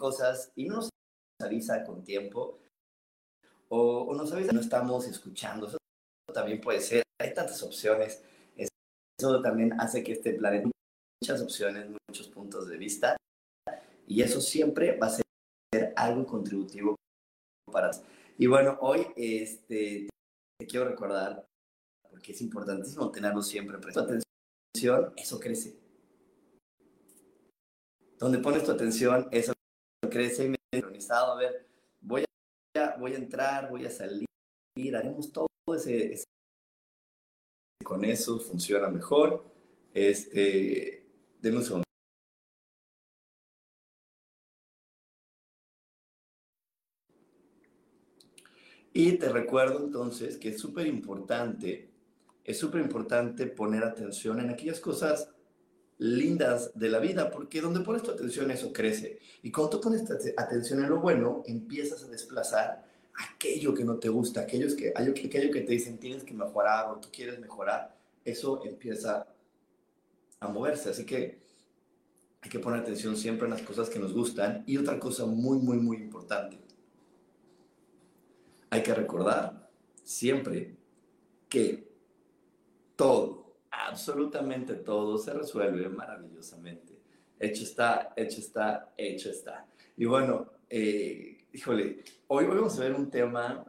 Cosas y no nos avisa con tiempo o, o nos avisa no estamos escuchando. Eso también puede ser. Hay tantas opciones. Eso también hace que este planeta muchas opciones, muchos puntos de vista y eso siempre va a ser algo contributivo para y bueno hoy este te quiero recordar porque es importantísimo tenerlo siempre presente atención eso crece donde pones tu atención eso crece y sincronizado, a ver, voy a, voy a entrar, voy a salir, haremos todo ese, con eso funciona mejor. Este, denme un segundo. Y te recuerdo entonces que es súper importante, es súper importante poner atención en aquellas cosas lindas de la vida, porque donde pones tu atención eso crece. Y cuando tú pones atención en lo bueno, empiezas a desplazar aquello que no te gusta, aquellos que, aquello que te dicen tienes que mejorar o tú quieres mejorar, eso empieza a moverse. Así que hay que poner atención siempre en las cosas que nos gustan. Y otra cosa muy, muy, muy importante. Hay que recordar siempre que todo absolutamente todo se resuelve maravillosamente. Hecho está, hecho está, hecho está. Y bueno, eh, híjole, hoy vamos a ver un tema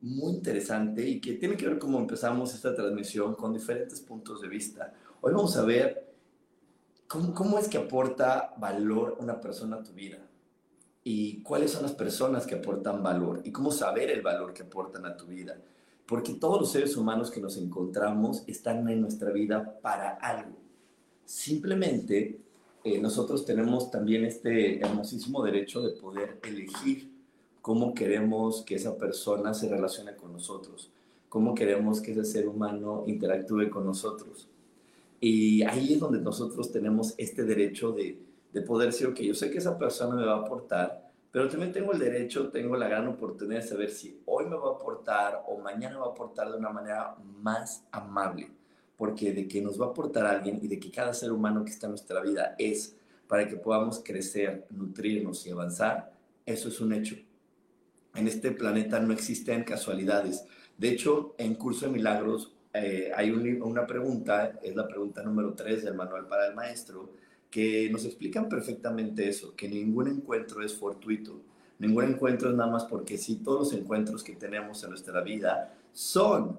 muy interesante y que tiene que ver cómo empezamos esta transmisión con diferentes puntos de vista. Hoy vamos a ver cómo, cómo es que aporta valor una persona a tu vida y cuáles son las personas que aportan valor y cómo saber el valor que aportan a tu vida porque todos los seres humanos que nos encontramos están en nuestra vida para algo. Simplemente eh, nosotros tenemos también este hermosísimo derecho de poder elegir cómo queremos que esa persona se relacione con nosotros, cómo queremos que ese ser humano interactúe con nosotros. Y ahí es donde nosotros tenemos este derecho de, de poder decir, ok, yo sé que esa persona me va a aportar, pero también tengo el derecho, tengo la gran oportunidad de saber si hoy me va a aportar o mañana va a aportar de una manera más amable, porque de que nos va a aportar alguien y de que cada ser humano que está en nuestra vida es para que podamos crecer, nutrirnos y avanzar, eso es un hecho. En este planeta no existen casualidades. De hecho, en Curso de Milagros eh, hay una pregunta, es la pregunta número 3 del Manual para el Maestro, que nos explican perfectamente eso, que ningún encuentro es fortuito, ningún encuentro es nada más porque sí, todos los encuentros que tenemos en nuestra vida son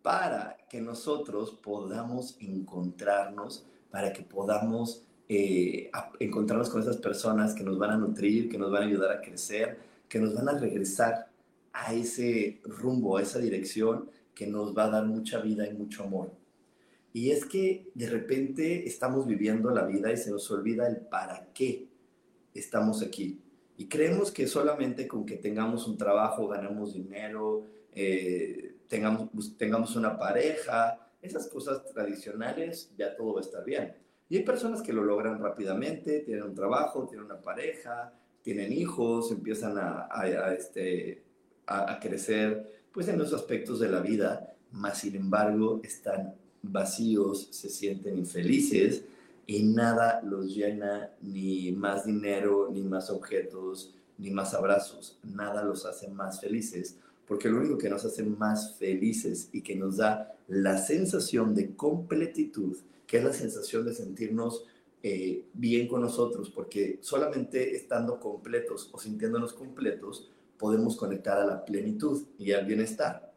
para que nosotros podamos encontrarnos, para que podamos eh, encontrarnos con esas personas que nos van a nutrir, que nos van a ayudar a crecer, que nos van a regresar a ese rumbo, a esa dirección que nos va a dar mucha vida y mucho amor. Y es que de repente estamos viviendo la vida y se nos olvida el para qué estamos aquí. Y creemos que solamente con que tengamos un trabajo, ganemos dinero, eh, tengamos, pues, tengamos una pareja, esas cosas tradicionales, ya todo va a estar bien. Y hay personas que lo logran rápidamente, tienen un trabajo, tienen una pareja, tienen hijos, empiezan a, este, a crecer pues en los aspectos de la vida, más sin embargo están vacíos, se sienten infelices y nada los llena, ni más dinero, ni más objetos, ni más abrazos, nada los hace más felices, porque lo único que nos hace más felices y que nos da la sensación de completitud, que es la sensación de sentirnos eh, bien con nosotros, porque solamente estando completos o sintiéndonos completos, podemos conectar a la plenitud y al bienestar.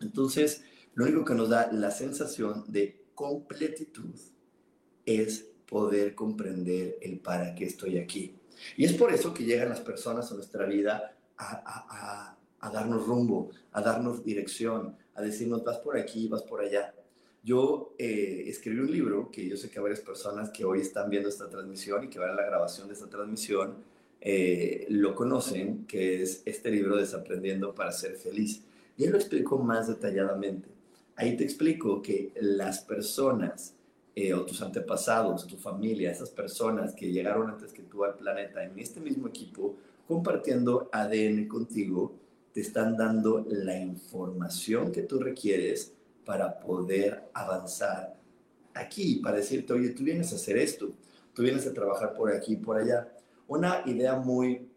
Entonces, lo único que nos da la sensación de completitud es poder comprender el para qué estoy aquí. Y es por eso que llegan las personas a nuestra vida a, darnos rumbo, a darnos dirección, a decirnos vas por aquí, vas por allá. Yo eh, escribí un libro que yo sé que varias personas que hoy están viendo esta transmisión y que van a la grabación de esta transmisión eh, lo conocen, que es este libro Desaprendiendo para ser feliz. Y él lo explico más detalladamente. Ahí te explico que las personas eh, o tus antepasados, tu familia, esas personas que llegaron antes que tú al planeta en este mismo equipo, compartiendo ADN contigo, te están dando la información que tú requieres para poder avanzar aquí, para decirte, oye, tú vienes a hacer esto, tú vienes a trabajar por aquí y por allá. Una idea muy,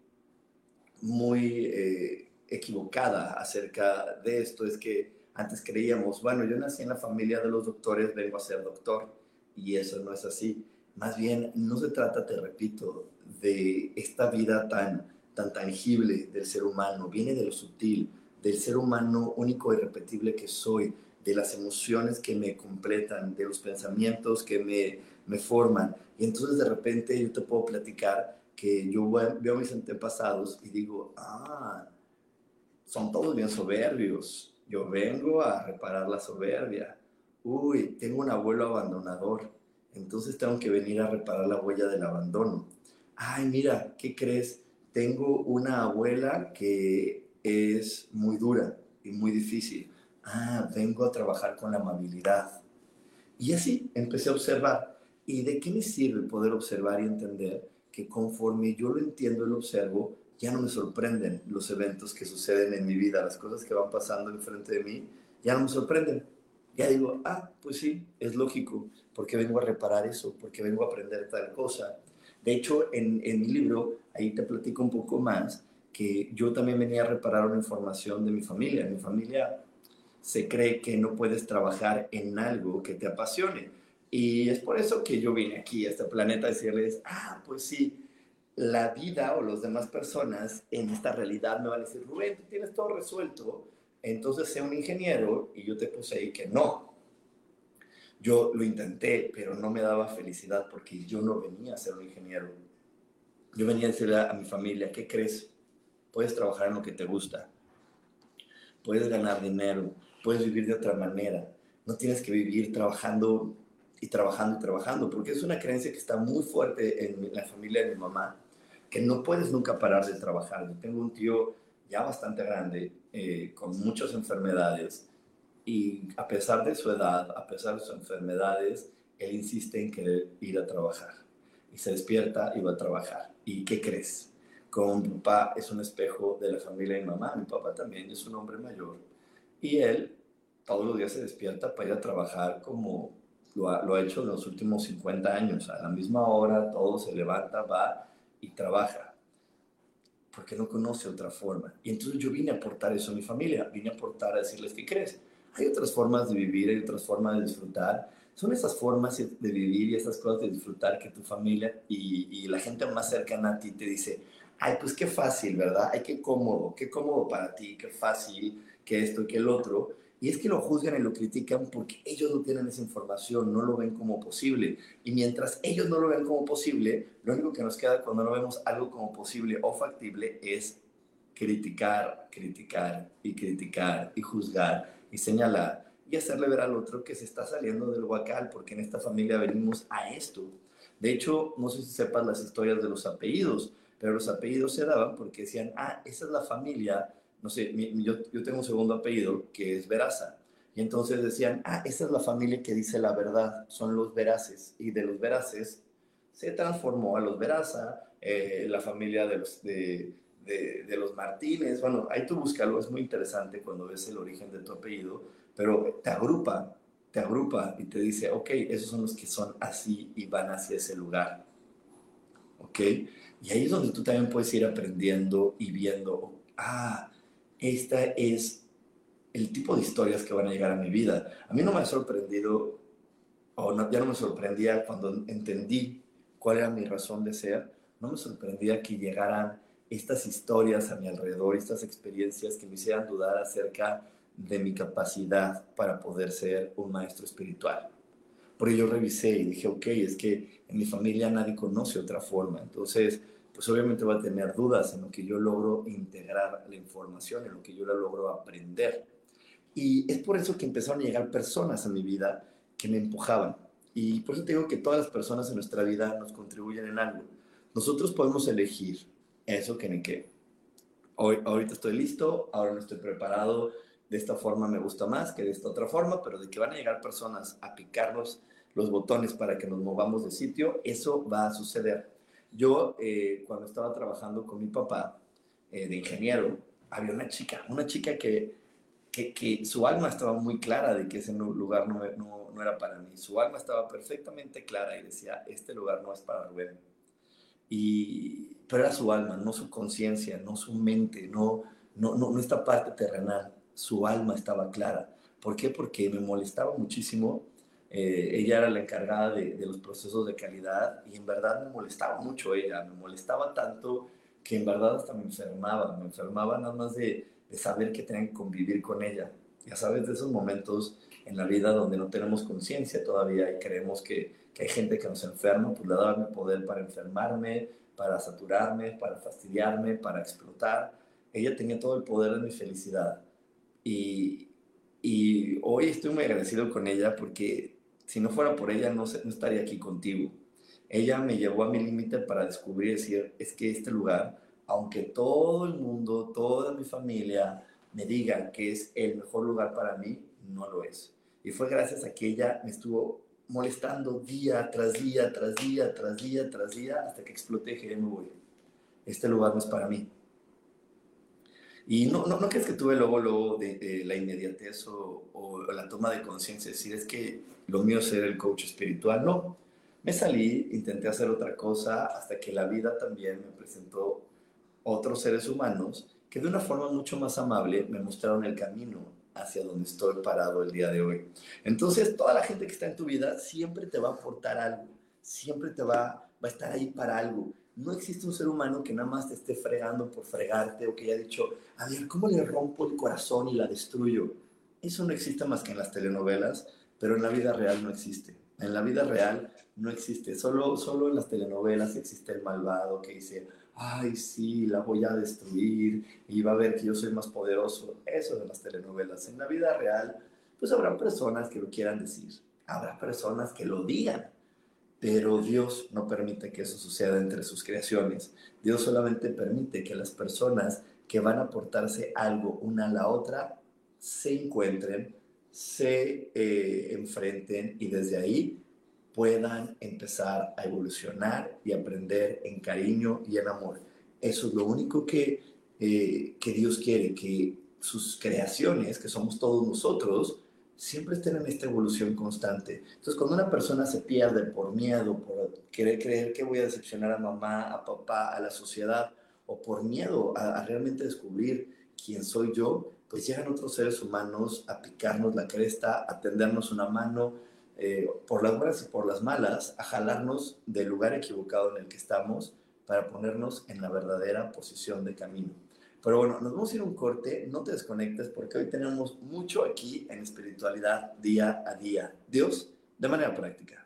muy eh, equivocada acerca de esto es que antes creíamos, bueno, yo nací en la familia de los doctores, vengo a ser doctor y eso no es así. Más bien, no se trata, te repito, de esta vida tan, tan tangible del ser humano, viene de lo sutil, del ser humano único y repetible que soy, de las emociones que me completan, de los pensamientos que me, me forman. Y entonces de repente yo te puedo platicar que yo veo mis antepasados y digo, ah, son todos bien soberbios. Yo vengo a reparar la soberbia uy, tengo un abuelo abandonador, entonces tengo que venir a reparar la huella del abandono. Ay, mira, ¿qué crees? Tengo una abuela que es muy dura y muy difícil. Ah, vengo a trabajar con la amabilidad. Y así empecé a observar. ¿Y de qué me sirve poder observar y entender que conforme yo lo entiendo y lo observo, ya no me sorprenden los eventos que suceden en mi vida, las cosas que van pasando enfrente de mí, ya no me sorprenden ya digo, ah, pues sí, es lógico, porque vengo a reparar eso, porque vengo a aprender tal cosa. De hecho, en, en mi libro, ahí te platico un poco más, que yo también venía a reparar una información de mi familia. Mi familia se cree que no puedes trabajar en algo que te apasione. Y es por eso que yo vine aquí a este planeta a decirles, ah, pues sí, la vida o las demás personas en esta realidad me van a decir, Rubén, tú tienes todo resuelto, entonces sé un ingeniero y yo te puse ahí que no. Yo lo intenté, pero no me daba felicidad porque yo no venía a ser un ingeniero. Yo venía a decirle a mi familia, ¿qué crees? Puedes trabajar en lo que te gusta. Puedes ganar dinero. Puedes vivir de otra manera. No tienes que vivir trabajando y trabajando y trabajando, porque es una creencia que está muy fuerte en la familia de mi mamá, que no puedes nunca parar de trabajar. Yo tengo un tío ya bastante grande, eh, con muchas enfermedades, y a pesar de su edad, a pesar de sus enfermedades, él insiste en querer ir a trabajar. Y se despierta y va a trabajar. ¿Y qué crees? Como mi papá es un espejo de la familia de mi mamá, mi papá también es un hombre mayor. Y él todos los días se despierta para ir a trabajar como lo ha, lo ha hecho en los últimos 50 años. A la misma hora, todo se levanta, va y trabaja porque no conoce otra forma. Y entonces yo vine a aportar eso a mi familia, vine a aportar a decirles, ¿qué crees? Hay otras formas de vivir, hay otras formas de disfrutar. Son esas formas de vivir y esas cosas de disfrutar que tu familia y, y la gente más cercana a ti te dice, ay, pues qué fácil, ¿verdad? Ay, qué cómodo, qué cómodo para ti, qué fácil, que esto, que el otro. Y es que lo juzgan y lo critican porque ellos no tienen esa información, no lo ven como posible. Y mientras ellos no lo ven como posible, lo único que nos queda cuando no vemos algo como posible o factible es criticar, criticar y criticar y juzgar y señalar y hacerle ver al otro que se está saliendo del huacal porque en esta familia venimos a esto. De hecho, no sé si sepas las historias de los apellidos, pero los apellidos se daban porque decían, ah, esa es la familia no sé, yo, yo, tengo un segundo apellido que es Veraza. Y entonces decían, ah, esa es la familia que dice la verdad, son los veraces. Y de los veraces se transformó a los Veraza, eh, la familia de los, de, de, los Martínez. Bueno, ahí tú búscalo, es muy interesante cuando ves el origen de tu apellido, pero te agrupa, te agrupa y te dice, ok, esos son los que son así y van hacia ese lugar. ¿Ok? Y ahí es donde tú también puedes ir aprendiendo y viendo, ah, esta es el tipo de historias que van a llegar a mi vida. A mí no me ha sorprendido, o ya no me sorprendía cuando entendí cuál era mi razón de ser, no me sorprendía que llegaran estas historias a mi alrededor, estas experiencias que me hicieran dudar acerca de mi capacidad para poder ser un maestro espiritual. Porque yo revisé y dije, ok, es que en mi familia nadie conoce otra forma, entonces pues obviamente va a tener dudas en lo que yo logro integrar la información, en lo que yo la logro aprender. Y es por eso que empezaron a llegar personas a mi vida que me empujaban. Y por eso te digo que todas las personas en nuestra vida nos contribuyen en algo. Nosotros podemos elegir eso que ni qué. Hoy, ahorita estoy listo, ahora no estoy preparado, de esta forma me gusta más que de esta otra forma, pero de que van a llegar personas a picarnos los botones para que nos movamos de sitio, eso va a suceder. Yo, eh, cuando estaba trabajando con mi papá eh, de ingeniero, había una chica, una chica que, que, que, su alma estaba muy clara de que ese lugar no, no, no, era para mí. Su alma estaba perfectamente clara y decía, este lugar no es para Rubén. Y, pero era su alma, no su conciencia, no su mente, no, no, no, no esta parte terrenal. Su alma estaba clara. ¿Por qué? Porque me molestaba muchísimo eh, ella era la encargada de, los procesos de calidad y en verdad me molestaba mucho ella, me molestaba tanto que en verdad hasta me enfermaba, me enfermaba nada más de, saber que tenía que convivir con ella. Ya sabes, de esos momentos en la vida donde no tenemos conciencia todavía y creemos que, que, hay gente que nos enferma, pues le daba mi poder para enfermarme, para saturarme, para fastidiarme, para explotar. Ella tenía todo el poder de mi felicidad. Y, y hoy estoy muy agradecido con ella porque si no fuera por ella, no, no estaría aquí contigo. Ella me llevó a mi límite para descubrir, decir, es que este lugar, aunque todo el mundo, toda mi familia me diga que es el mejor lugar para mí, no lo es. Y fue gracias a que ella me estuvo molestando día tras día, tras día, tras día, tras día, hasta que exploté y me voy. Este lugar no es para mí. Y no, no, no crees que tuve luego, luego de, la inmediatez o, o, la toma de conciencia, decir, es que lo mío es ser el coach espiritual. No, me salí, intenté hacer otra cosa hasta que la vida también me presentó otros seres humanos que de una forma mucho más amable me mostraron el camino hacia donde estoy parado el día de hoy. Entonces, toda la gente que está en tu vida siempre te va a aportar algo, siempre te va, va a estar ahí para algo. No existe un ser humano que nada más te esté fregando por fregarte o que haya dicho, a ver, ¿cómo le rompo el corazón y la destruyo? Eso no existe más que en las telenovelas, pero en la vida real no existe. En la vida real no existe. Solo, solo en las telenovelas existe el malvado que dice, ay, sí, la voy a destruir y va a ver que yo soy más poderoso. Eso de las telenovelas. En la vida real, pues habrá personas que lo quieran decir. Habrá personas que lo digan pero Dios no permite que eso suceda entre sus creaciones. Dios solamente permite que las personas que van a aportarse algo una a la otra se encuentren, se eh, enfrenten y desde ahí puedan empezar a evolucionar y aprender en cariño y en amor. Eso es lo único que, eh, que Dios quiere, que sus creaciones, que somos todos nosotros, siempre estén en esta evolución constante. Entonces, cuando una persona se pierde por miedo, por querer creer que voy a decepcionar a mamá, a papá, a la sociedad, o por miedo a, realmente descubrir quién soy yo, pues llegan otros seres humanos a picarnos la cresta, a tendernos una mano, eh, por las buenas y por las malas, a jalarnos del lugar equivocado en el que estamos para ponernos en la verdadera posición de camino. Pero bueno, nos vamos a ir a un corte, no te desconectes porque hoy tenemos mucho aquí en espiritualidad día a día. Dios, de manera práctica.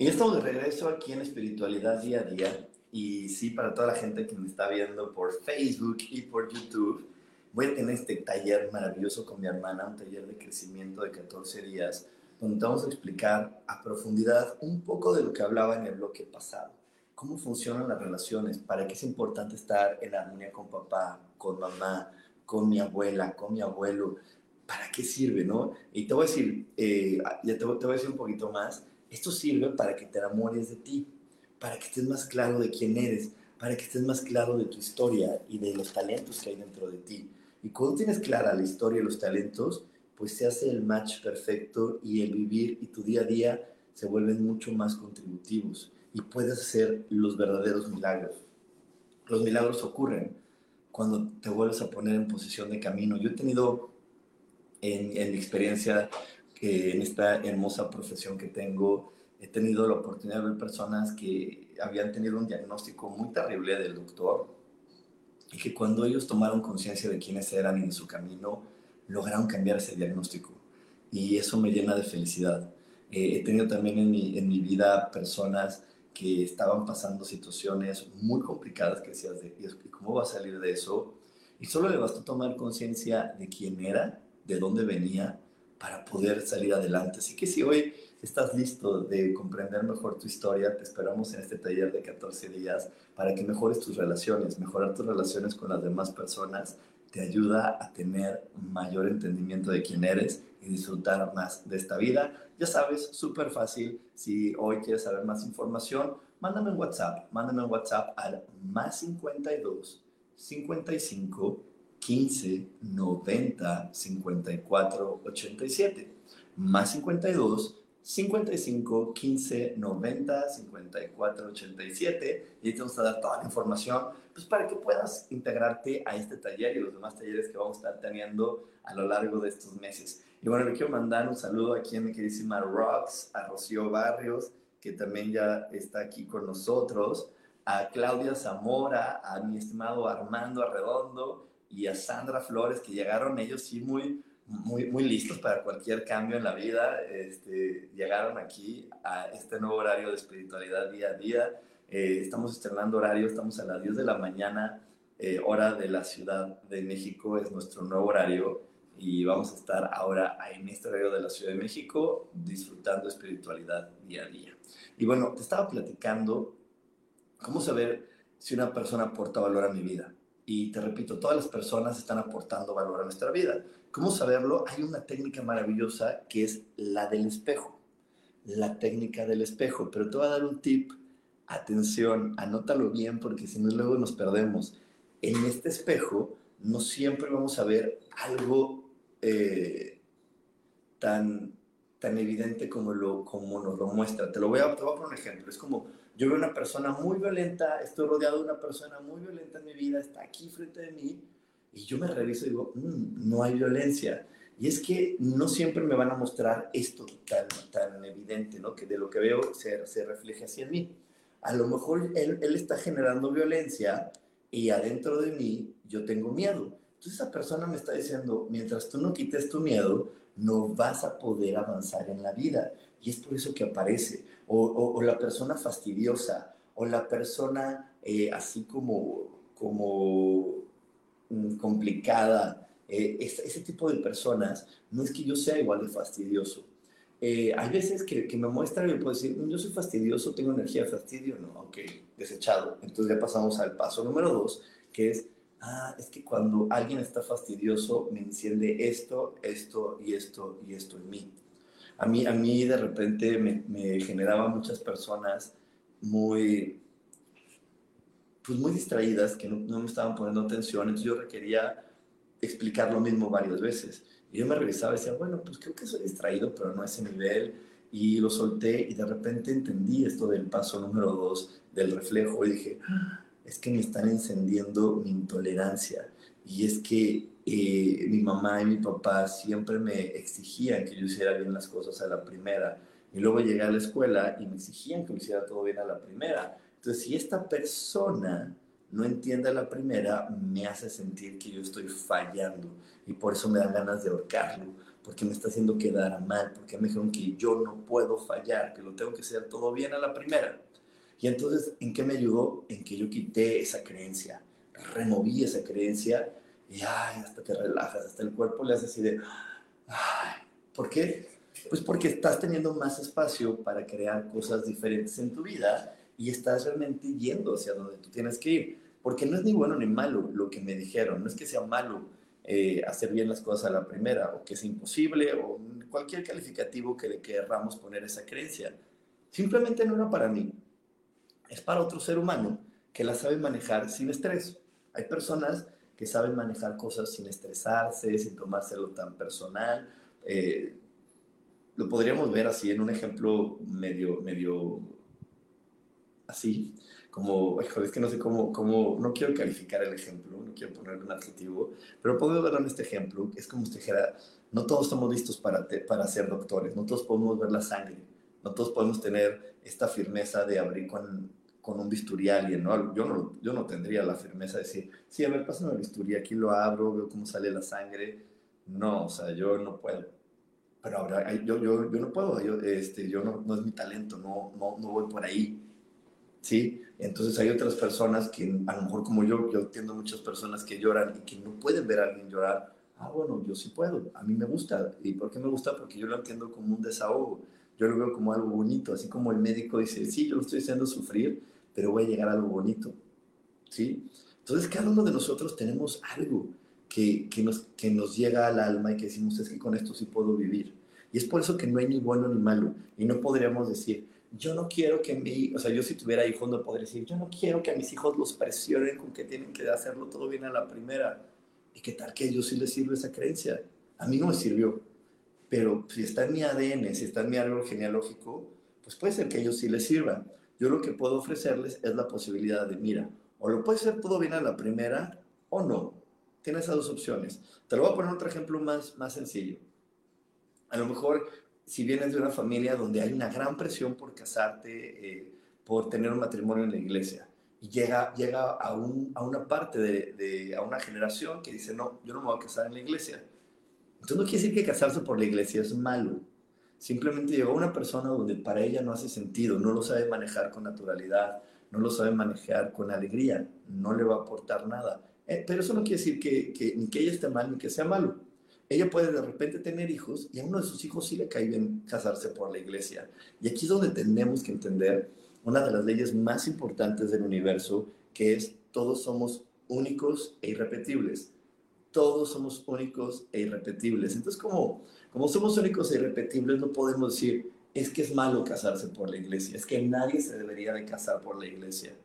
Y estamos de regreso aquí en Espiritualidad Día a Día. Y sí, para toda la gente que me está viendo por Facebook y por YouTube, voy a tener este taller maravilloso con mi hermana, un taller de crecimiento de 14 días, donde vamos a explicar a profundidad un poco de lo que hablaba en el bloque pasado. Cómo funcionan las relaciones, para qué es importante estar en armonía con papá, con mamá, con mi abuela, con mi abuelo, para qué sirve, ¿no? Y te voy a decir, eh, ya te, te voy a decir un poquito más esto sirve para que te enamores de ti, para que estés más claro de quién eres, para que estés más claro de tu historia y de los talentos que hay dentro de ti. Y cuando tienes clara la historia y los talentos, pues se hace el match perfecto y el vivir y tu día a día se vuelven mucho más contributivos y puedes hacer los verdaderos milagros. Los milagros ocurren cuando te vuelves a poner en posición de camino. Yo he tenido en, en mi experiencia en esta hermosa profesión que tengo, he tenido la oportunidad de ver personas que habían tenido un diagnóstico muy terrible del doctor y que cuando ellos tomaron conciencia de quiénes eran y su camino, lograron cambiar ese diagnóstico. Y eso me llena de felicidad. Eh, he tenido también en mi, en mi vida personas que estaban pasando situaciones muy complicadas que decías, de, ¿cómo va a salir de eso? Y solo le bastó tomar conciencia de quién era, de dónde venía para poder salir adelante. Así que si hoy estás listo de comprender mejor tu historia, te esperamos en este taller de 14 días para que mejores tus relaciones. Mejorar tus relaciones con las demás personas te ayuda a tener mayor entendimiento de quién eres y disfrutar más de esta vida. Ya sabes, súper fácil. Si hoy quieres saber más información, mándame un WhatsApp. Mándame un WhatsApp al más 52 55 15 90 54 87 más 52 55 15 90 54 87 y te vamos a dar toda la información pues para que puedas integrarte a este taller y los demás talleres que vamos a estar teniendo a lo largo de estos meses. Y bueno, le quiero mandar un saludo aquí a mi queridísima Rox, a Rocío Barrios, que también ya está aquí con nosotros, a Claudia Zamora, a mi estimado Armando Arredondo, y a Sandra Flores, que llegaron ellos sí muy, muy, muy listos para cualquier cambio en la vida. Este, llegaron aquí a este nuevo horario de espiritualidad día a día. Eh, estamos estrenando horario, estamos a las 10 de la mañana, eh, hora de la Ciudad de México, es nuestro nuevo horario. Y vamos a estar ahora en este horario de la Ciudad de México disfrutando espiritualidad día a día. Y bueno, te estaba platicando cómo saber si una persona aporta valor a mi vida. Y te repito, todas las personas están aportando valor a nuestra vida. ¿Cómo saberlo? Hay una técnica maravillosa que es la del espejo. La técnica del espejo. Pero te voy a dar un tip. Atención, anótalo bien porque si no luego nos perdemos. En este espejo no siempre vamos a ver algo eh, tan, tan evidente como, lo, como nos lo muestra. Te lo voy a, te voy a poner un ejemplo. Es como yo veo una persona muy violenta, estoy rodeado de una persona muy violenta en mi vida, está aquí frente de mí, y yo me reviso y digo, mm, no hay violencia. Y es que no siempre me van a mostrar esto tan, tan evidente, ¿no? Que de lo que veo se, se refleje así en mí. A lo mejor él, él está generando violencia y adentro de mí yo tengo miedo. Entonces esa persona me está diciendo, mientras tú no quites tu miedo, no vas a poder avanzar en la vida. Y es por eso que aparece. O, o, la persona fastidiosa, o la persona eh, así como, como mm, complicada, eh, ese, tipo de personas, no es que yo sea igual de fastidioso. Eh, hay veces que, que, me muestran y puedo decir, yo soy fastidioso, tengo energía de fastidio, no, ok, desechado. Entonces ya pasamos al paso número dos, que es, ah, es que cuando alguien está fastidioso me enciende esto, esto y esto y esto en mí. A mí, a mí de repente me, me generaba muchas personas muy, pues muy distraídas, que no, no me estaban poniendo atención, entonces yo requería explicar lo mismo varias veces. Y yo me revisaba y decía, bueno, pues creo que soy distraído, pero no a ese nivel. Y lo solté y de repente entendí esto del paso número dos, del reflejo, y dije, ah, es que me están encendiendo mi intolerancia. Y es que eh, mi mamá y mi papá siempre me exigían que yo hiciera bien las cosas a la primera. Y luego llegué a la escuela y me exigían que lo hiciera todo bien a la primera. Entonces, si esta persona no entienda la primera, me hace sentir que yo estoy fallando y por eso me dan ganas de ahorcarlo, porque me está haciendo quedar mal, porque me dijeron que yo no puedo fallar, que lo tengo que hacer todo bien a la primera. Y entonces, ¿en qué me ayudó? En que yo quité esa creencia, removí esa creencia y hasta te relajas, hasta el cuerpo le hace así de, ¿por qué? Pues porque estás teniendo más espacio para crear cosas diferentes en tu vida y estás realmente yendo hacia donde tú tienes que ir. Porque no es ni bueno ni malo lo que me dijeron, no es que sea malo eh, hacer bien las cosas a la primera o que es imposible o cualquier calificativo que le querramos poner esa creencia. Simplemente no era para mí, es para otro ser humano que la sabe manejar sin estrés. Hay personas que saben manejar cosas sin estresarse, sin tomárselo tan personal. Eh, lo podríamos ver así en un ejemplo medio, medio así, como, es que no sé cómo, cómo, no quiero calificar el ejemplo, no quiero poner un adjetivo, pero puedo verlo en este ejemplo, es como si dijera, no todos estamos listos para, para ser doctores, no todos podemos ver la sangre, no todos podemos tener esta firmeza de abrir con, con un bisturí a alguien, ¿no? Yo, ¿no? yo no tendría la firmeza de decir, sí, a ver, pásame el bisturí, aquí lo abro, veo cómo sale la sangre. No, o sea, yo no puedo. Pero ahora, yo, yo, yo no puedo, yo, este, yo no, no es mi talento, no, no, no voy por ahí. ¿sí? Entonces hay otras personas que, a lo mejor como yo, yo entiendo muchas personas que lloran y que no pueden ver a alguien llorar. Ah, bueno, yo sí puedo, a mí me gusta. ¿Y por qué me gusta? Porque yo lo entiendo como un desahogo, yo lo veo como algo bonito, así como el médico dice, sí, yo lo estoy haciendo sufrir, pero voy a llegar a algo bonito, ¿sí? Entonces cada uno de nosotros tenemos algo que, que, nos, que nos llega al alma y que decimos, es que con esto sí puedo vivir. Y es por eso que no hay ni bueno ni malo. Y no podríamos decir, yo no quiero que mi, o sea, yo si tuviera hijos no podría decir, yo no quiero que a mis hijos los presionen con que tienen que hacerlo todo bien a la primera. ¿Y qué tal que a ellos sí les sirve esa creencia? A mí no me sirvió. Pero si está en mi ADN, si está en mi árbol genealógico, pues puede ser que a ellos sí les sirva. Yo lo que puedo ofrecerles es la posibilidad de, mira, o lo puedes hacer todo bien a la primera o no. Tienes esas dos opciones. Te lo voy a poner otro ejemplo más, más sencillo. A lo mejor si vienes de una familia donde hay una gran presión por casarte, eh, por tener un matrimonio en la iglesia, y llega, llega a, un, a una parte de, a una generación que dice, no, yo no me voy a casar en la iglesia. Entonces no quiere decir que casarse por la iglesia es malo. Simplemente llegó una persona donde para ella no hace sentido, no lo sabe manejar con naturalidad, no lo sabe manejar con alegría, no le va a aportar nada. Eh, pero eso no quiere decir que, ni que ella esté mal ni que sea malo ella puede de repente tener hijos y a uno de sus hijos sí le cae bien casarse por la iglesia. Y aquí es donde tenemos que entender una de las leyes más importantes del universo, que es todos somos únicos e irrepetibles. Todos somos únicos e irrepetibles. Entonces, como, como somos únicos e irrepetibles, no podemos decir, es que es malo casarse por la iglesia, es que nadie se debería de casar por la iglesia.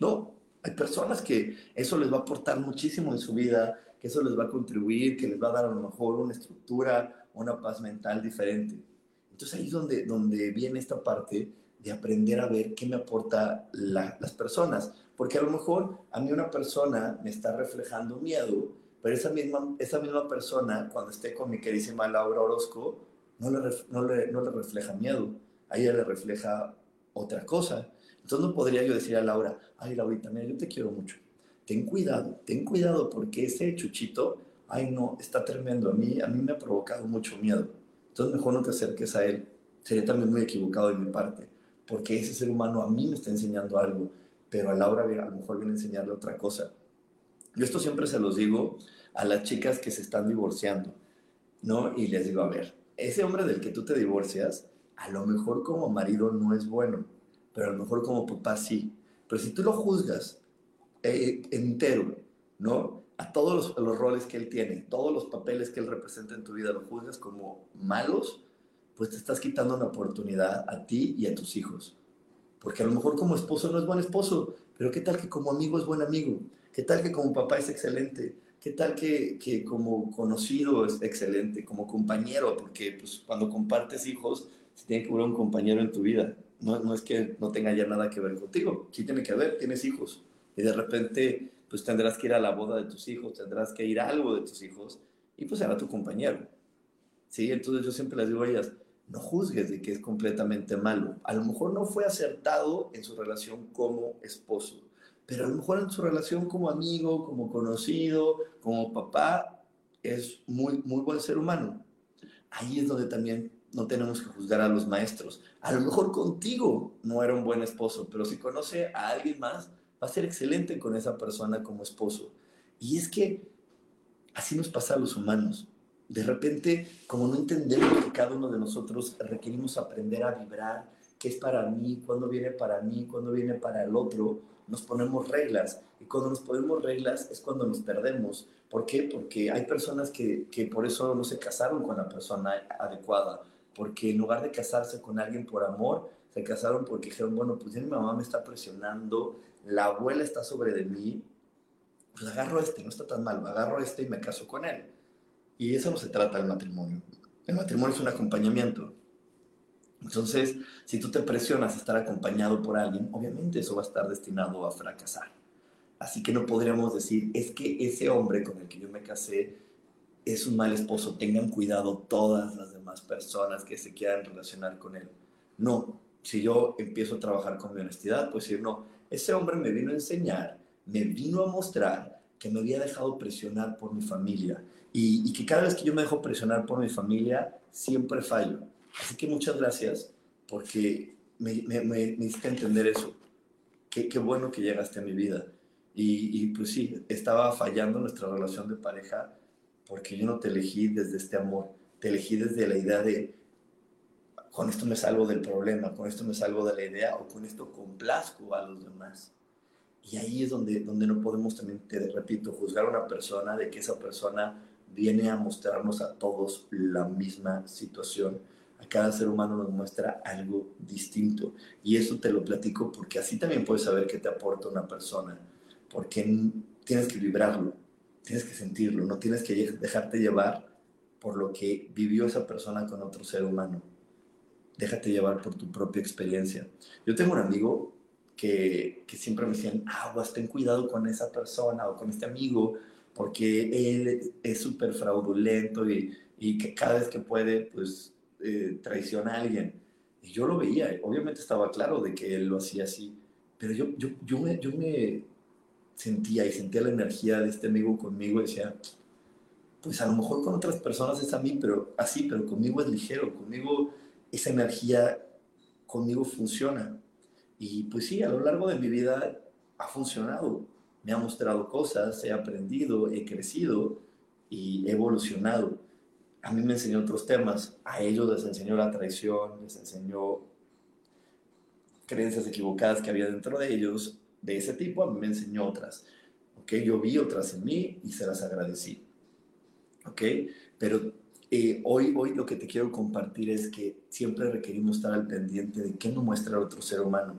No, hay personas que eso les va a aportar muchísimo en su vida, que eso les va a contribuir, que les va a dar a lo mejor una estructura, una paz mental diferente. Entonces ahí es donde, donde viene esta parte de aprender a ver qué me aporta las personas. Porque a lo mejor a mí una persona me está reflejando miedo, pero esa misma, esa misma persona, cuando esté con mi queridísima Laura Orozco, no le, no le, no le refleja miedo, a ella le refleja otra cosa. Entonces no podría yo decir a Laura, ay Laurita, mira, yo te quiero mucho. Ten cuidado, ten cuidado porque ese chuchito, ay no, está tremendo. A mí, a mí me ha provocado mucho miedo. Entonces mejor no te acerques a él. Sería también muy equivocado de mi parte, porque ese ser humano a mí me está enseñando algo, pero a Laura a lo mejor viene a enseñarle otra cosa. Yo esto siempre se los digo a las chicas que se están divorciando, ¿no? Y les digo, a ver, ese hombre del que tú te divorcias, a lo mejor como marido no es bueno, pero a lo mejor como papá sí. Pero si tú lo juzgas eh, entero, ¿no? A todos los, roles que él tiene, todos los papeles que él representa en tu vida, lo juzgas como malos, pues te estás quitando una oportunidad a ti y a tus hijos. Porque a lo mejor como esposo no es buen esposo, pero ¿qué tal que como amigo es buen amigo? ¿Qué tal que como papá es excelente? ¿Qué tal que, que como conocido es excelente, como compañero? Porque pues, cuando compartes hijos, se tiene que haber un compañero en tu vida. No, no es que no tenga ya nada que ver contigo, sí tiene que ver, tienes hijos. Y de repente, pues tendrás que ir a la boda de tus hijos, tendrás que ir a algo de tus hijos, y pues será tu compañero. ¿Sí? Entonces yo siempre les digo a ellas, no juzgues de que es completamente malo. A lo mejor no fue acertado en su relación como esposo, pero a lo mejor en su relación como amigo, como conocido, como papá, es muy, muy buen ser humano. Ahí es donde también no tenemos que juzgar a los maestros. A lo mejor contigo no era un buen esposo, pero si conoce a alguien más, va a ser excelente con esa persona como esposo. Y es que así nos pasa a los humanos. De repente, como no entendemos que cada uno de nosotros requerimos aprender a vibrar, qué es para mí, cuándo viene para mí, cuándo viene para el otro, nos ponemos reglas. Y cuando nos ponemos reglas es cuando nos perdemos. ¿Por qué? Porque hay personas que, que por eso no se casaron con la persona adecuada porque en lugar de casarse con alguien por amor, se casaron porque dijeron, bueno, pues ya mi mamá me está presionando, la abuela está sobre de mí, pues agarro este, no está tan mal, agarro este y me caso con él. Y eso no se trata del matrimonio. El matrimonio es un acompañamiento. Entonces, si tú te presionas a estar acompañado por alguien, obviamente eso va a estar destinado a fracasar. Así que no podríamos decir, es que ese hombre con el que yo me casé es un mal esposo, tengan cuidado todas las demás personas que se quieran relacionar con él. No, si yo empiezo a trabajar con mi honestidad, pues decir, no, ese hombre me vino a enseñar, me vino a mostrar que me había dejado presionar por mi familia y, que cada vez que yo me dejo presionar por mi familia, siempre fallo. Así que muchas gracias porque me, me, me, hiciste entender eso. Qué, qué, bueno que llegaste a mi vida. Y, y pues sí, estaba fallando nuestra relación de pareja porque yo no te elegí desde este amor, te elegí desde la idea de, con esto me salgo del problema, con esto me salgo de la idea o con esto complazco a los demás. Y ahí es donde, donde no podemos también, te repito, juzgar a una persona de que esa persona viene a mostrarnos a todos la misma situación. A cada ser humano nos muestra algo distinto. Y eso te lo platico porque así también puedes saber qué te aporta una persona. Porque tienes que vibrarlo tienes que sentirlo, no tienes que dejarte llevar por lo que vivió esa persona con otro ser humano. Déjate llevar por tu propia experiencia. Yo tengo un amigo que, que siempre me decían, aguas, ten cuidado con esa persona o con este amigo, porque él es súper fraudulento y, y, que cada vez que puede, pues eh, traiciona a alguien. Y yo lo veía, obviamente estaba claro de que él lo hacía así, pero yo, yo, yo, me, yo me, sentía y sentía la energía de este amigo conmigo y decía, pues a lo mejor con otras personas es a mí, pero así, pero conmigo es ligero, conmigo esa energía conmigo funciona. Y pues sí, a lo largo de mi vida ha funcionado. Me ha mostrado cosas, he aprendido, he crecido y he evolucionado. A mí me enseñó otros temas, a ellos les enseñó la traición, les enseñó creencias equivocadas que había dentro de ellos, de ese tipo, a mí me enseñó otras. ¿Ok? Yo vi otras en mí y se las agradecí. ¿Ok? Pero eh, hoy, hoy lo que te quiero compartir es que siempre requerimos estar al pendiente de qué nos muestra el otro ser humano.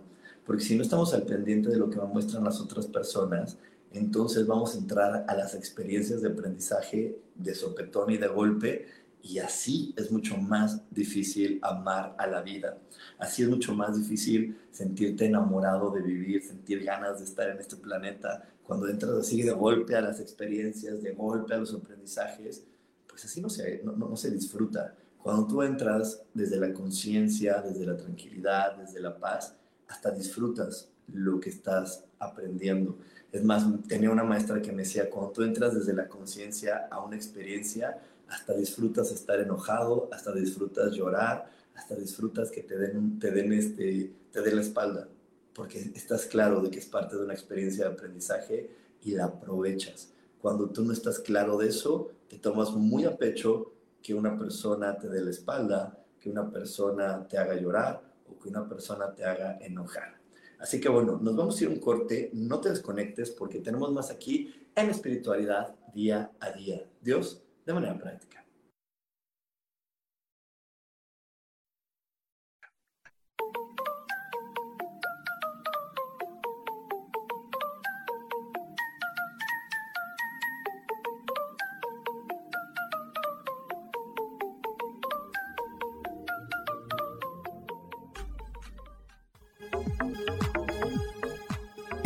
Porque si no estamos al pendiente de lo que nos muestran las otras personas, entonces vamos a entrar a las experiencias de aprendizaje de sopetón y de golpe Y así es mucho más difícil amar a la vida. Así es mucho más difícil sentirte enamorado de vivir, sentir ganas de estar en este planeta. Cuando entras así de golpe a las experiencias, de golpe a los aprendizajes, pues así no se, no, no se disfruta. Cuando tú entras desde la conciencia, desde la tranquilidad, desde la paz, hasta disfrutas lo que estás aprendiendo. Es más, tenía una maestra que me decía, cuando tú entras desde la conciencia a una experiencia, hasta disfrutas estar enojado, hasta disfrutas llorar, hasta disfrutas que te den, te den, este, te den la espalda, porque estás claro de que es parte de una experiencia de aprendizaje y la aprovechas. Cuando tú no estás claro de eso, te tomas muy a pecho que una persona te dé la espalda, que una persona te haga llorar o que una persona te haga enojar. Así que bueno, nos vamos a ir un corte, no te desconectes porque tenemos más aquí en espiritualidad día a día. Dios, de manera práctica.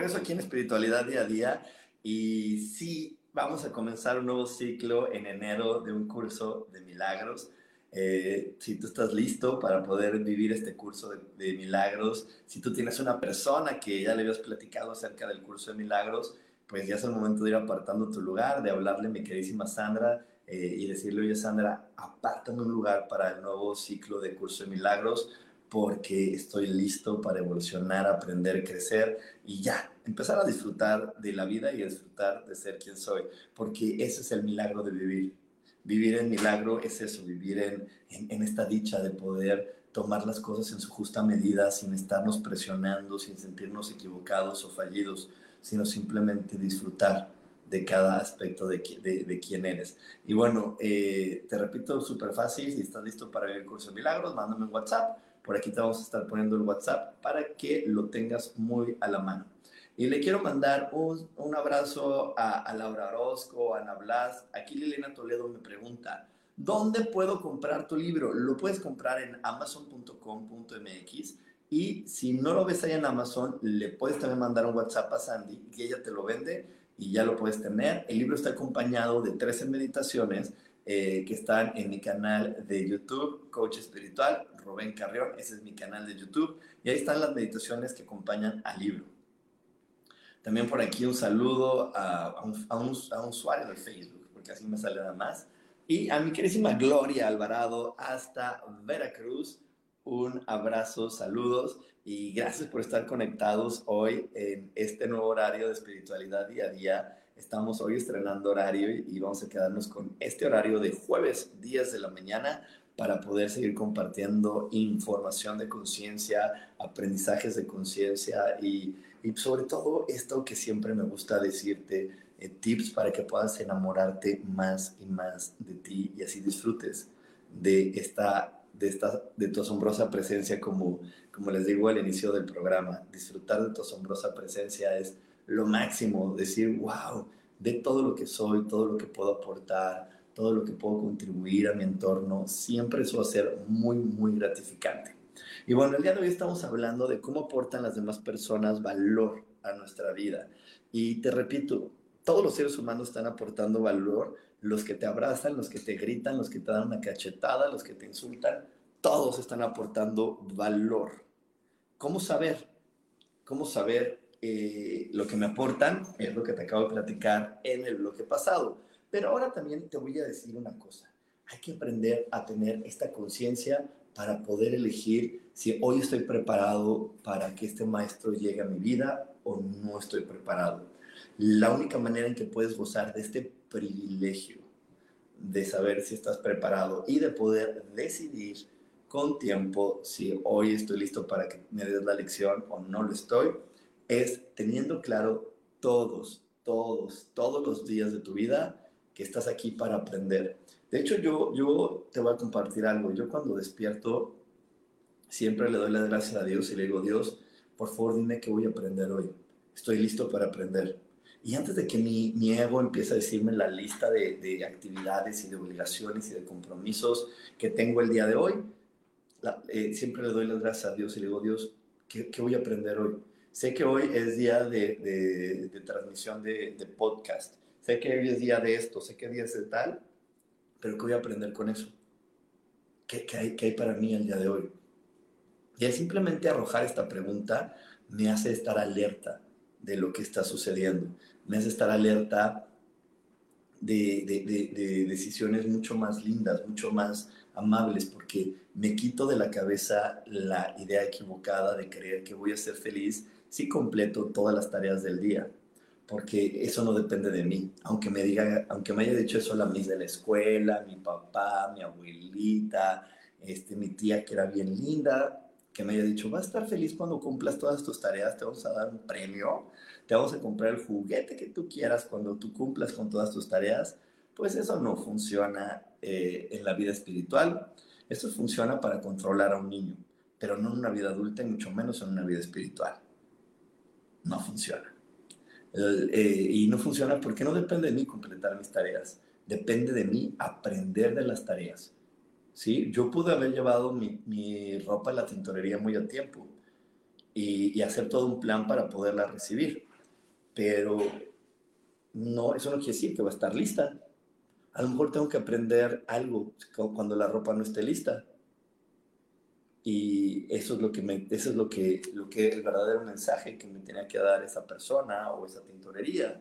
Regreso aquí en Espiritualidad Día a Día. Y sí, vamos a comenzar un nuevo ciclo en enero de un curso de milagros. Eh, si tú estás listo para poder vivir este curso de, milagros, si tú tienes una persona que ya le habías platicado acerca del curso de milagros, pues ya es el momento de ir apartando tu lugar, de hablarle a mi queridísima Sandra eh, y decirle, oye Sandra, apártame un lugar para el nuevo ciclo de curso de milagros porque estoy listo para evolucionar, aprender, crecer y ya, empezar a disfrutar de la vida y a disfrutar de ser quien soy, porque ese es el milagro de vivir. Vivir en milagro es eso, vivir en, en, esta dicha de poder tomar las cosas en su justa medida sin estarnos presionando, sin sentirnos equivocados o fallidos, sino simplemente disfrutar de cada aspecto de, de, de quién eres. Y bueno, eh, te repito, súper fácil, si estás listo para vivir el curso de milagros, mándame un WhatsApp por aquí te vamos a estar poniendo el WhatsApp para que lo tengas muy a la mano. Y le quiero mandar un, un abrazo a, Laura Orozco, a Ana Blas. Aquí Liliana Toledo me pregunta, ¿dónde puedo comprar tu libro? Lo puedes comprar en amazon.com.mx y si no lo ves ahí en Amazon, le puedes también mandar un WhatsApp a Sandy y ella te lo vende y ya lo puedes tener. El libro está acompañado de 13 meditaciones eh, que están en mi canal de YouTube, Coach Espiritual, Rubén Carrión, ese es mi canal de YouTube, y ahí están las meditaciones que acompañan al libro. También por aquí un saludo a, un, a, un, usuario de Facebook, porque así me sale nada más. Y a mi queridísima Gloria Alvarado hasta Veracruz, un abrazo, saludos y gracias por estar conectados hoy en este nuevo horario de espiritualidad día a día. Estamos hoy estrenando horario y vamos a quedarnos con este horario de jueves 10 de la mañana para poder seguir compartiendo información de conciencia, aprendizajes de conciencia y, y, sobre todo esto que siempre me gusta decirte, eh, tips para que puedas enamorarte más y más de ti y así disfrutes de esta de, esta, de tu asombrosa presencia, como, como les digo al inicio del programa. Disfrutar de tu asombrosa presencia es lo máximo, decir, wow, de todo lo que soy, todo lo que puedo aportar, todo lo que puedo contribuir a mi entorno, siempre eso va a ser muy, muy gratificante. Y bueno, el día de hoy estamos hablando de cómo aportan las demás personas valor a nuestra vida. Y te repito, todos los seres humanos están aportando valor los que te abrazan, los que te gritan, los que te dan una cachetada, los que te insultan, todos están aportando valor. ¿Cómo saber? ¿Cómo saber eh, lo que me aportan? Es lo que te acabo de platicar en el bloque pasado. Pero ahora también te voy a decir una cosa. Hay que aprender a tener esta conciencia para poder elegir si hoy estoy preparado para que este maestro llegue a mi vida o no estoy preparado. La única manera en que puedes gozar de este privilegio de saber si estás preparado y de poder decidir con tiempo si hoy estoy listo para que me des la lección o no lo estoy, es teniendo claro todos, todos, todos los días de tu vida que estás aquí para aprender. De hecho, yo, yo te voy a compartir algo. Yo cuando despierto, siempre le doy las gracias a Dios y le digo, Dios, por favor dime qué voy a aprender hoy. Estoy listo para aprender. Y antes de que mi, mi ego empiece a decirme la lista de, de, actividades y de obligaciones y de compromisos que tengo el día de hoy, eh, siempre le doy las gracias a Dios y le digo, Dios, ¿qué, ¿qué, voy a aprender hoy? Sé que hoy es día de, transmisión de, podcast, sé que hoy es día de esto, sé que hoy es de tal, pero ¿qué voy a aprender con eso? ¿Qué, hay, ¿Qué hay para mí el día de hoy? Y el simplemente arrojar esta pregunta me hace estar alerta de lo que está sucediendo me hace estar alerta de, decisiones mucho más lindas, mucho más amables, porque me quito de la cabeza la idea equivocada de creer que voy a ser feliz si completo todas las tareas del día, porque eso no depende de mí. Aunque me diga, aunque me haya dicho eso la mis de la escuela, mi papá, mi abuelita, este, mi tía que era bien linda, que me haya dicho, vas a estar feliz cuando cumplas todas tus tareas, te vamos a dar un premio te vamos a comprar el juguete que tú quieras cuando tú cumplas con todas tus tareas, pues eso no funciona eh, en la vida espiritual. Eso funciona para controlar a un niño, pero no en una vida adulta y mucho menos en una vida espiritual. No funciona. Eh, y no funciona porque no depende de mí completar mis tareas, depende de mí aprender de las tareas. ¿sí? Yo pude haber llevado mi, mi ropa a la tintorería muy a tiempo y, y hacer todo un plan para poderla recibir pero no, eso no quiere decir que va a estar lista. A lo mejor tengo que aprender algo cuando la ropa no esté lista. Y eso es lo que me, eso es lo que, lo que el verdadero mensaje que me tenía que dar esa persona o esa tintorería.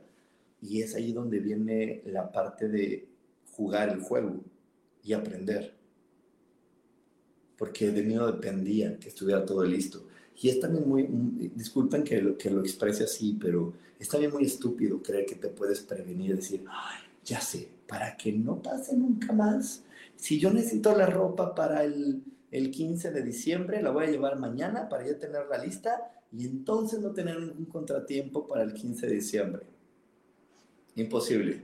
Y es ahí donde viene la parte de jugar el juego y aprender. Porque de mí no dependía que estuviera todo listo. Y es también muy, disculpen que lo, que lo exprese así, pero es también muy estúpido creer que te puedes prevenir, decir, Ay, ya sé, para que no pase nunca más, si yo necesito la ropa para el, el 15 de diciembre, la voy a llevar mañana para ya tener la lista y entonces no tener ningún contratiempo para el 15 de diciembre. Imposible.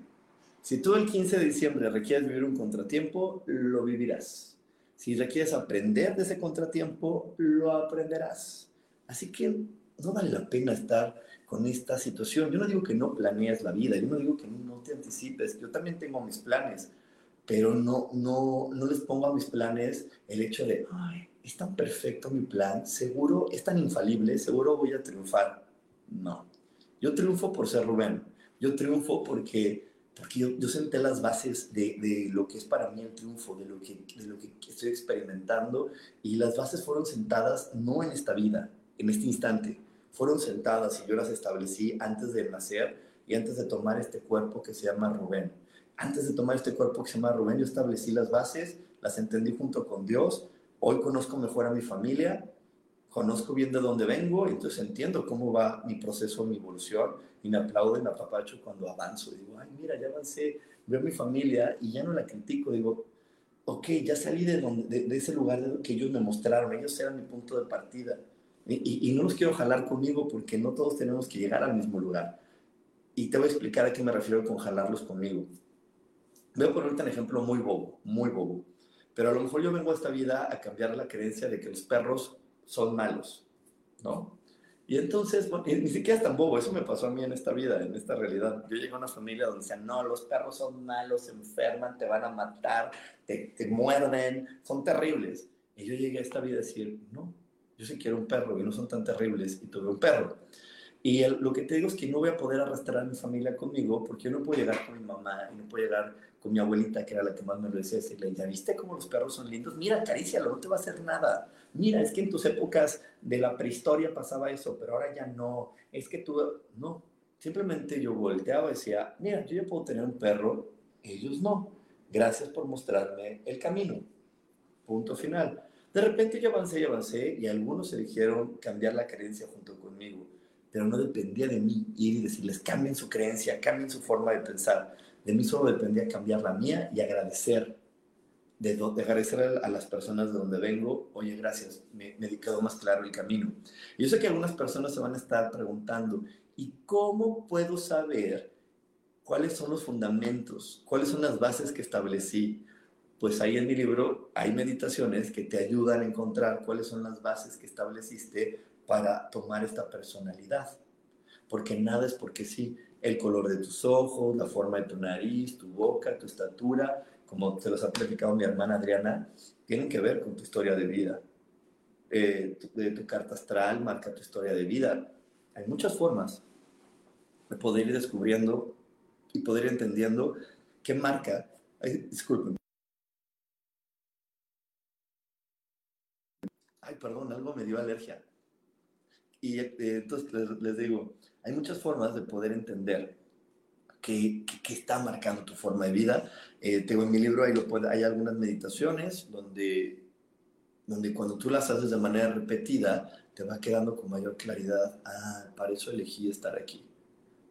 Si tú el 15 de diciembre requieres vivir un contratiempo, lo vivirás. Si requieres aprender de ese contratiempo, lo aprenderás. Así que no vale la pena estar con esta situación. Yo no digo que no planees la vida, yo no digo que no te anticipes, yo también tengo mis planes, pero no, no, no les pongo a mis planes el hecho de, ay, es tan perfecto mi plan, seguro es tan infalible, seguro voy a triunfar. No, yo triunfo por ser Rubén, yo triunfo porque porque yo, yo senté las bases de, de, lo que es para mí el triunfo, de lo, que, de lo que estoy experimentando, y las bases fueron sentadas no en esta vida, en este instante, fueron sentadas y yo las establecí antes de nacer y antes de tomar este cuerpo que se llama Rubén. Antes de tomar este cuerpo que se llama Rubén, yo establecí las bases, las entendí junto con Dios, hoy conozco mejor a mi familia, conozco bien de dónde vengo, entonces entiendo cómo va mi proceso, mi evolución, y me aplaudo y me apapacho cuando avanzo. Digo, ay, mira, ya avancé, veo a mi familia y ya no la critico. Digo, ok, ya salí de, donde, de, ese lugar que ellos me mostraron, ellos eran mi punto de partida. Y, y, no los quiero jalar conmigo porque no todos tenemos que llegar al mismo lugar. Y te voy a explicar a qué me refiero con jalarlos conmigo. Voy a poner un ejemplo muy bobo, muy bobo. Pero a lo mejor yo vengo a esta vida a cambiar la creencia de que los perros son malos, ¿no? Y entonces, ni siquiera es tan bobo, eso me pasó a mí en esta vida, en esta realidad. Yo llegué a una familia donde decían, no, los perros son malos, se enferman, te van a matar, te, te muerden, son terribles. Y yo llegué a esta vida a decir, no, yo sí quiero un perro y no son tan terribles y tuve un perro. Y lo que te digo es que no voy a poder arrastrar a mi familia conmigo porque yo no puedo llegar con mi mamá y no puedo llegar con mi abuelita, que era la que más me lo decía, decirle, ¿ya viste cómo los perros son lindos? Mira, acarícialo, no te va a hacer nada. Mira, es que en tus épocas de la prehistoria pasaba eso, pero ahora ya no. Es que tú, no. Simplemente yo volteaba y decía, mira, yo ya puedo tener un perro, ellos no. Gracias por mostrarme el camino. Punto final. De repente yo avancé y avancé y algunos se dijeron cambiar la creencia junto conmigo, pero no dependía de mí ir y decirles cambien su creencia, cambien su forma de pensar de mí solo dependía cambiar la mía y agradecer, de, de agradecer a, las personas de donde vengo, oye, gracias, me, me quedó más claro el camino. Yo sé que algunas personas se van a estar preguntando, ¿y cómo puedo saber cuáles son los fundamentos, cuáles son las bases que establecí? Pues ahí en mi libro hay meditaciones que te ayudan a encontrar cuáles son las bases que estableciste para tomar esta personalidad. Porque nada es porque sí el color de tus ojos, la forma de tu nariz, tu boca, tu estatura, como se los ha platicado mi hermana Adriana, tienen que ver con tu historia de vida. Eh, tu, de tu carta astral marca tu historia de vida. Hay muchas formas de poder ir descubriendo y poder ir entendiendo qué marca. Disculpen. Ay, perdón, algo me dio alergia. Y eh, entonces les, digo, hay muchas formas de poder entender qué, está marcando tu forma de vida. Eh, tengo en mi libro, hay, hay algunas meditaciones donde, donde cuando tú las haces de manera repetida, te va quedando con mayor claridad. Ah, para eso elegí estar aquí.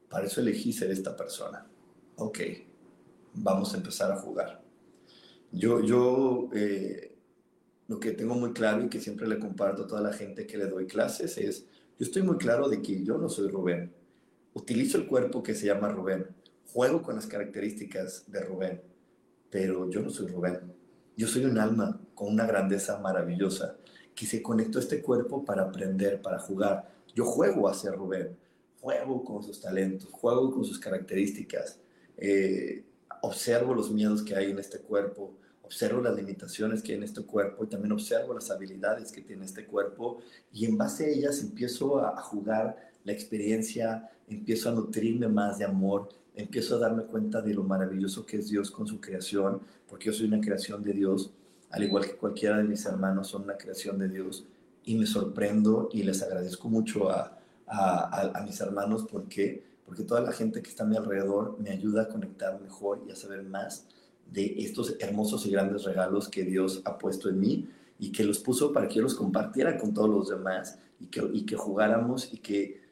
Para eso elegí ser esta persona. Ok, vamos a empezar a jugar. Yo, yo eh, lo que tengo muy claro y que siempre le comparto a toda la gente que le doy clases es, yo estoy muy claro de que yo no soy Rubén. Utilizo el cuerpo que se llama Rubén. Juego con las características de Rubén. Pero yo no soy Rubén. Yo soy un alma con una grandeza maravillosa que se conectó a este cuerpo para aprender, para jugar. Yo juego hacia Rubén. Juego con sus talentos, juego con sus características. Eh, observo los miedos que hay en este cuerpo observo las limitaciones que hay en este cuerpo y también observo las habilidades que tiene este cuerpo y en base a ellas empiezo a, jugar la experiencia, empiezo a nutrirme más de amor, empiezo a darme cuenta de lo maravilloso que es Dios con su creación, porque yo soy una creación de Dios, al igual que cualquiera de mis hermanos son una creación de Dios, y me sorprendo y les agradezco mucho a, a, a mis hermanos. Porque porque toda la gente que está a mi alrededor me ayuda a conectar mejor y a saber más de estos hermosos y grandes regalos que Dios ha puesto en mí y que los puso para que yo los compartiera con todos los demás y que, y que jugáramos y que,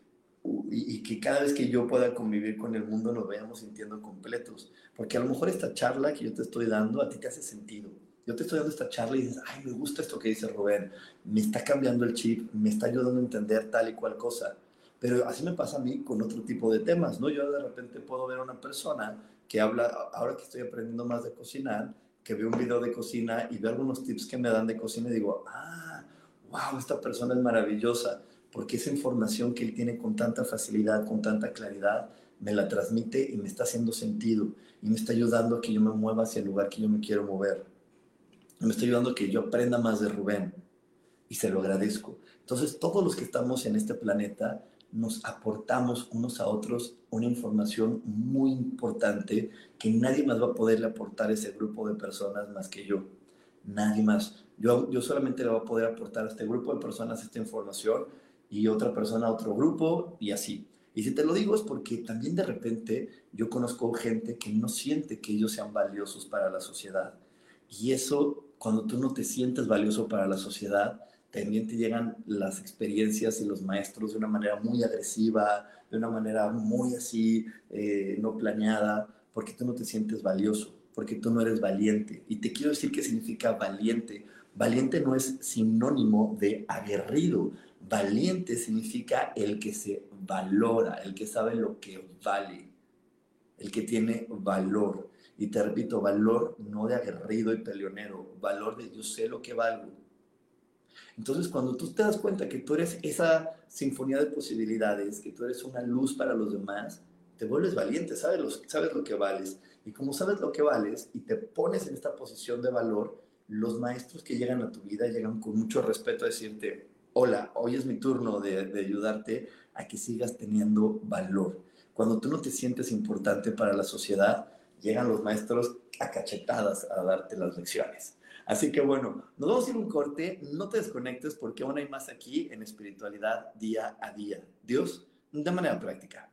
y, que cada vez que yo pueda convivir con el mundo nos vayamos sintiendo completos. Porque a lo mejor esta charla que yo te estoy dando a ti te hace sentido. Yo te estoy dando esta charla y dices, ay, me gusta esto que dice Rubén, me está cambiando el chip, me está ayudando a entender tal y cual cosa. Pero así me pasa a mí con otro tipo de temas, ¿no? Yo de repente puedo ver a una persona que habla, ahora que estoy aprendiendo más de cocinar, que veo un video de cocina y veo algunos tips que me dan de cocina y digo, ah, wow, esta persona es maravillosa, porque esa información que él tiene con tanta facilidad, con tanta claridad, me la transmite y me está haciendo sentido y me está ayudando a que yo me mueva hacia el lugar que yo me quiero mover. me está ayudando a que yo aprenda más de Rubén y se lo agradezco. Entonces, todos los que estamos en este planeta nos aportamos unos a otros una información muy importante que nadie más va a poderle aportar a ese grupo de personas más que yo. Nadie más. Yo, yo solamente le voy a poder aportar a este grupo de personas esta información y otra persona a otro grupo y así. Y si te lo digo es porque también de repente yo conozco gente que no siente que ellos sean valiosos para la sociedad. Y eso, cuando tú no te sientes valioso para la sociedad, también te llegan las experiencias y los maestros de una manera muy agresiva, de una manera muy así, eh, no planeada, porque tú no te sientes valioso, porque tú no eres valiente. Y te quiero decir qué significa valiente. Valiente no es sinónimo de aguerrido. Valiente significa el que se valora, el que sabe lo que vale, el que tiene valor. Y te repito, valor no de aguerrido y peleonero, valor de yo sé lo que valgo entonces, cuando tú te das cuenta que tú eres esa sinfonía de posibilidades, que tú eres una luz para los demás, te vuelves valiente, sabes sabes lo que vales. Y como sabes lo que vales y te pones en esta posición de valor, los maestros que llegan a tu vida llegan con mucho respeto a decirte, hola, hoy es mi turno de, de ayudarte a que sigas teniendo valor. Cuando tú no te sientes importante para la sociedad, llegan los maestros a cachetadas a darte las lecciones. Así que bueno, nos vamos a ir un corte, no te desconectes porque aún hay más aquí en espiritualidad día a día. Dios, de manera práctica.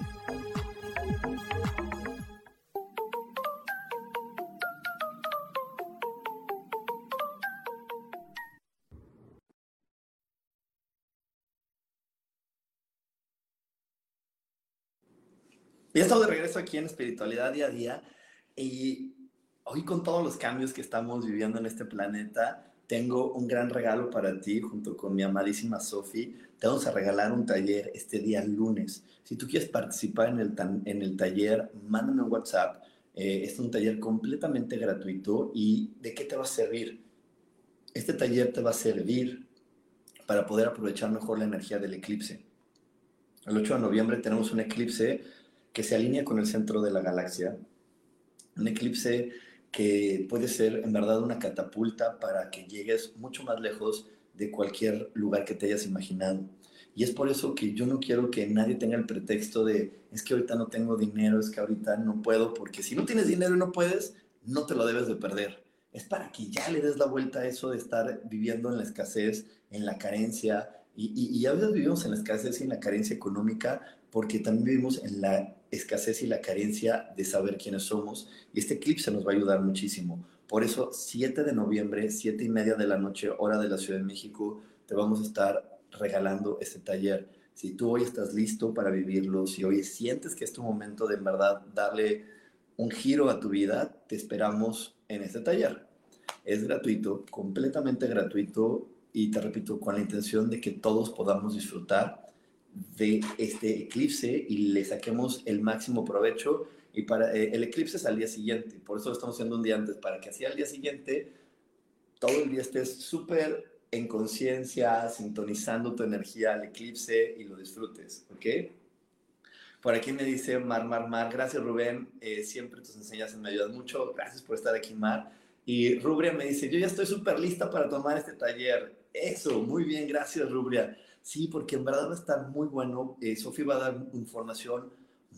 Ya estamos de regreso aquí en Espiritualidad Día a Día y hoy con todos los cambios que estamos viviendo en este planeta, tengo un gran regalo para ti junto con mi amadísima Sofi. Te vamos a regalar un taller este día lunes. Si tú quieres participar en el, en el taller, mándame un WhatsApp. Eh, es un taller completamente gratuito y ¿de qué te va a servir? Este taller te va a servir para poder aprovechar mejor la energía del eclipse. El 8 de noviembre tenemos un eclipse que se alinea con el centro de la galaxia. Un eclipse que puede ser en verdad una catapulta para que llegues mucho más lejos de cualquier lugar que te hayas imaginado. Y es por eso que yo no quiero que nadie tenga el pretexto de, es que ahorita no tengo dinero, es que ahorita no puedo, porque si no tienes dinero y no puedes, no te lo debes de perder. Es para que ya le des la vuelta a eso de estar viviendo en la escasez, en la carencia. Y, y, y a veces vivimos en la escasez y en la carencia económica porque también vivimos en la escasez y la carencia de saber quiénes somos. Y este eclipse nos va a ayudar muchísimo. Por eso, 7 de noviembre, 7 y media de la noche, hora de la Ciudad de México, te vamos a estar regalando este taller. Si tú hoy estás listo para vivirlo, si hoy sientes que es tu momento de verdad darle un giro a tu vida, te esperamos en este taller. Es gratuito, completamente gratuito y te repito, con la intención de que todos podamos disfrutar de este eclipse y le saquemos el máximo provecho. Y para eh, el eclipse es al día siguiente, por eso lo estamos haciendo un día antes, para que así al día siguiente todo el día estés súper en conciencia, sintonizando tu energía al eclipse y lo disfrutes, ¿ok? Por aquí me dice Mar, Mar, Mar, gracias Rubén, eh, siempre tus enseñanzas me ayudan mucho, gracias por estar aquí Mar. Y Rubria me dice, yo ya estoy súper lista para tomar este taller. Eso, muy bien, gracias Rubria. Sí, porque en verdad va a estar muy bueno. Eh, Sofía va a dar información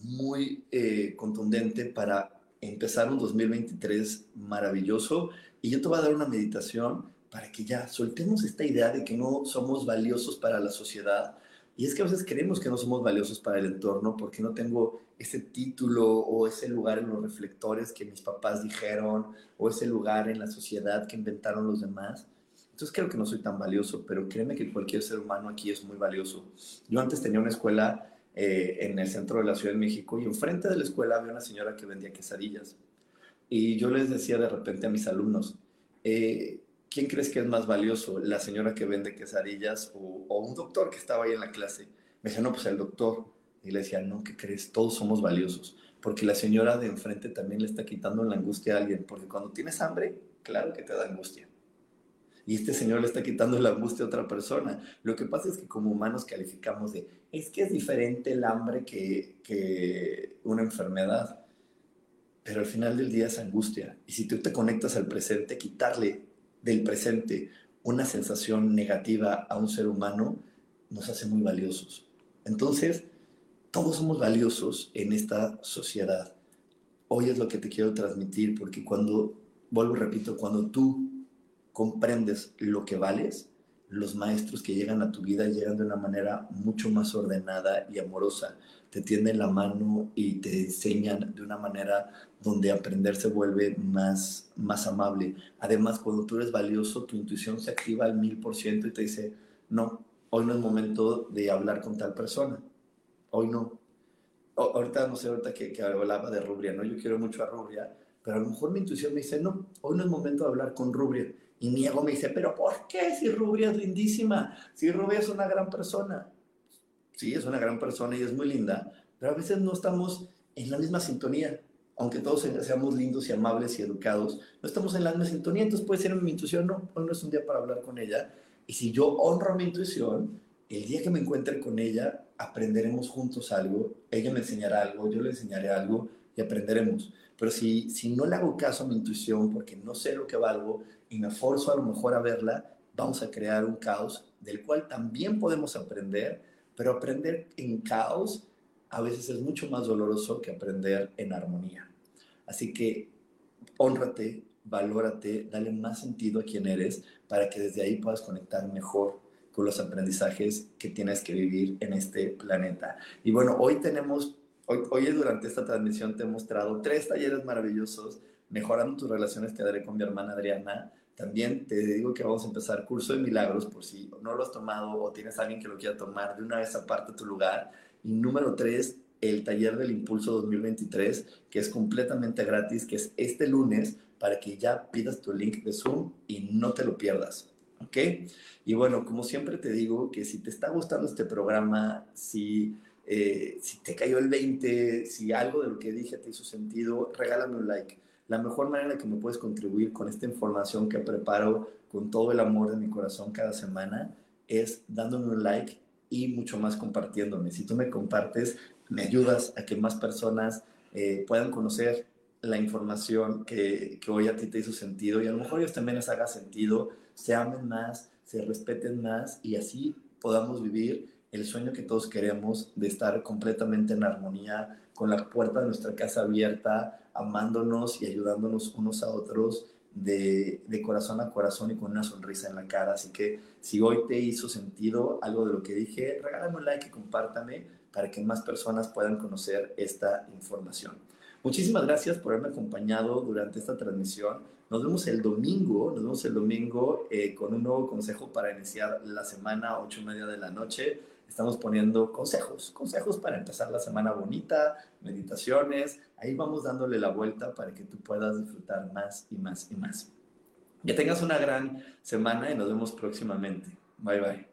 muy eh, contundente para empezar un 2023 maravilloso. Y yo te voy a dar una meditación para que ya soltemos esta idea de que no somos valiosos para la sociedad. Y es que a veces creemos que no somos valiosos para el entorno porque no tengo ese título o ese lugar en los reflectores que mis papás dijeron o ese lugar en la sociedad que inventaron los demás. Entonces creo que no soy tan valioso, pero créeme que cualquier ser humano aquí es muy valioso. Yo antes tenía una escuela eh, en el centro de la Ciudad de México y enfrente de la escuela había una señora que vendía quesadillas. Y yo les decía de repente a mis alumnos, eh, ¿quién crees que es más valioso? ¿La señora que vende quesadillas o, o, un doctor que estaba ahí en la clase? Me decía, no, pues el doctor. Y le decía, no, ¿qué crees? Todos somos valiosos. Porque la señora de enfrente también le está quitando la angustia a alguien. Porque cuando tienes hambre, claro que te da angustia y este señor le está quitando la angustia a otra persona. Lo que pasa es que como humanos calificamos de, es que es diferente el hambre que, que una enfermedad, pero al final del día es angustia. Y si tú te conectas al presente, quitarle del presente una sensación negativa a un ser humano nos hace muy valiosos. Entonces, todos somos valiosos en esta sociedad. Hoy es lo que te quiero transmitir, porque cuando, vuelvo, repito, cuando tú comprendes lo que vales, los maestros que llegan a tu vida llegan de una manera mucho más ordenada y amorosa. Te tienden la mano y te enseñan de una manera donde aprender se vuelve más, más amable. Además, cuando tú eres valioso, tu intuición se activa al mil por ciento y te dice, no, hoy no es momento de hablar con tal persona. Hoy no. ahorita, no sé, ahorita que, que hablaba de Rubria, ¿no? Yo quiero mucho a Rubria, pero a lo mejor mi intuición me dice, no, hoy no es momento de hablar con Rubria y mi ego me dice, pero ¿por qué? Si Rubia es lindísima, si Rubia es una gran persona. Sí, es una gran persona y es muy linda, pero a veces no estamos en la misma sintonía. Aunque todos seamos lindos y amables y educados, no estamos en la misma sintonía. Entonces puede ser mi intuición, no, hoy no es un día para hablar con ella. Y si yo honro mi intuición, el día que me encuentre con ella, aprenderemos juntos algo. Ella me enseñará algo, yo le enseñaré algo y aprenderemos. Pero si, si no le hago caso a mi intuición porque no sé lo que valgo, y me forzo a lo mejor a verla, vamos a crear un caos del cual también podemos aprender, pero aprender en caos a veces es mucho más doloroso que aprender en armonía. Así que honrate, valórate, dale más sentido a quién eres para que desde ahí puedas conectar mejor con los aprendizajes que tienes que vivir en este planeta. Y bueno, hoy tenemos, hoy, hoy durante esta transmisión te he mostrado tres talleres maravillosos, mejorando tus relaciones que daré con mi hermana Adriana, también te digo que vamos a empezar curso de milagros por si no lo has tomado o tienes alguien que lo quiera tomar de una vez aparte tu lugar. Y número tres, el taller del Impulso 2023, que es completamente gratis, que es este lunes para que ya pidas tu link de Zoom y no te lo pierdas. ¿Ok? Y bueno, como siempre te digo que si te está gustando este programa, si, eh, si te cayó el 20, si algo de lo que dije te hizo sentido, regálame un like la mejor manera que me puedes contribuir con esta información que preparo con todo el amor de mi corazón cada semana es dándome un like y mucho más compartiéndome. Si tú me compartes, me ayudas a que más personas eh, puedan conocer la información que, que, hoy a ti te hizo sentido y a lo mejor ellos también les haga sentido, se amen más, se respeten más y así podamos vivir el sueño que todos queremos de estar completamente en armonía, con la puerta de nuestra casa abierta, amándonos y ayudándonos unos a otros de, corazón a corazón y con una sonrisa en la cara. Así que si hoy te hizo sentido algo de lo que dije, regálame un like y compártame para que más personas puedan conocer esta información. Muchísimas gracias por haberme acompañado durante esta transmisión. Nos vemos el domingo, nos vemos el domingo eh, con un nuevo consejo para iniciar la semana a ocho y media de la noche estamos poniendo consejos, consejos para empezar la semana bonita, meditaciones, ahí vamos dándole la vuelta para que tú puedas disfrutar más y más y más. Que tengas una gran semana y nos vemos próximamente. Bye bye.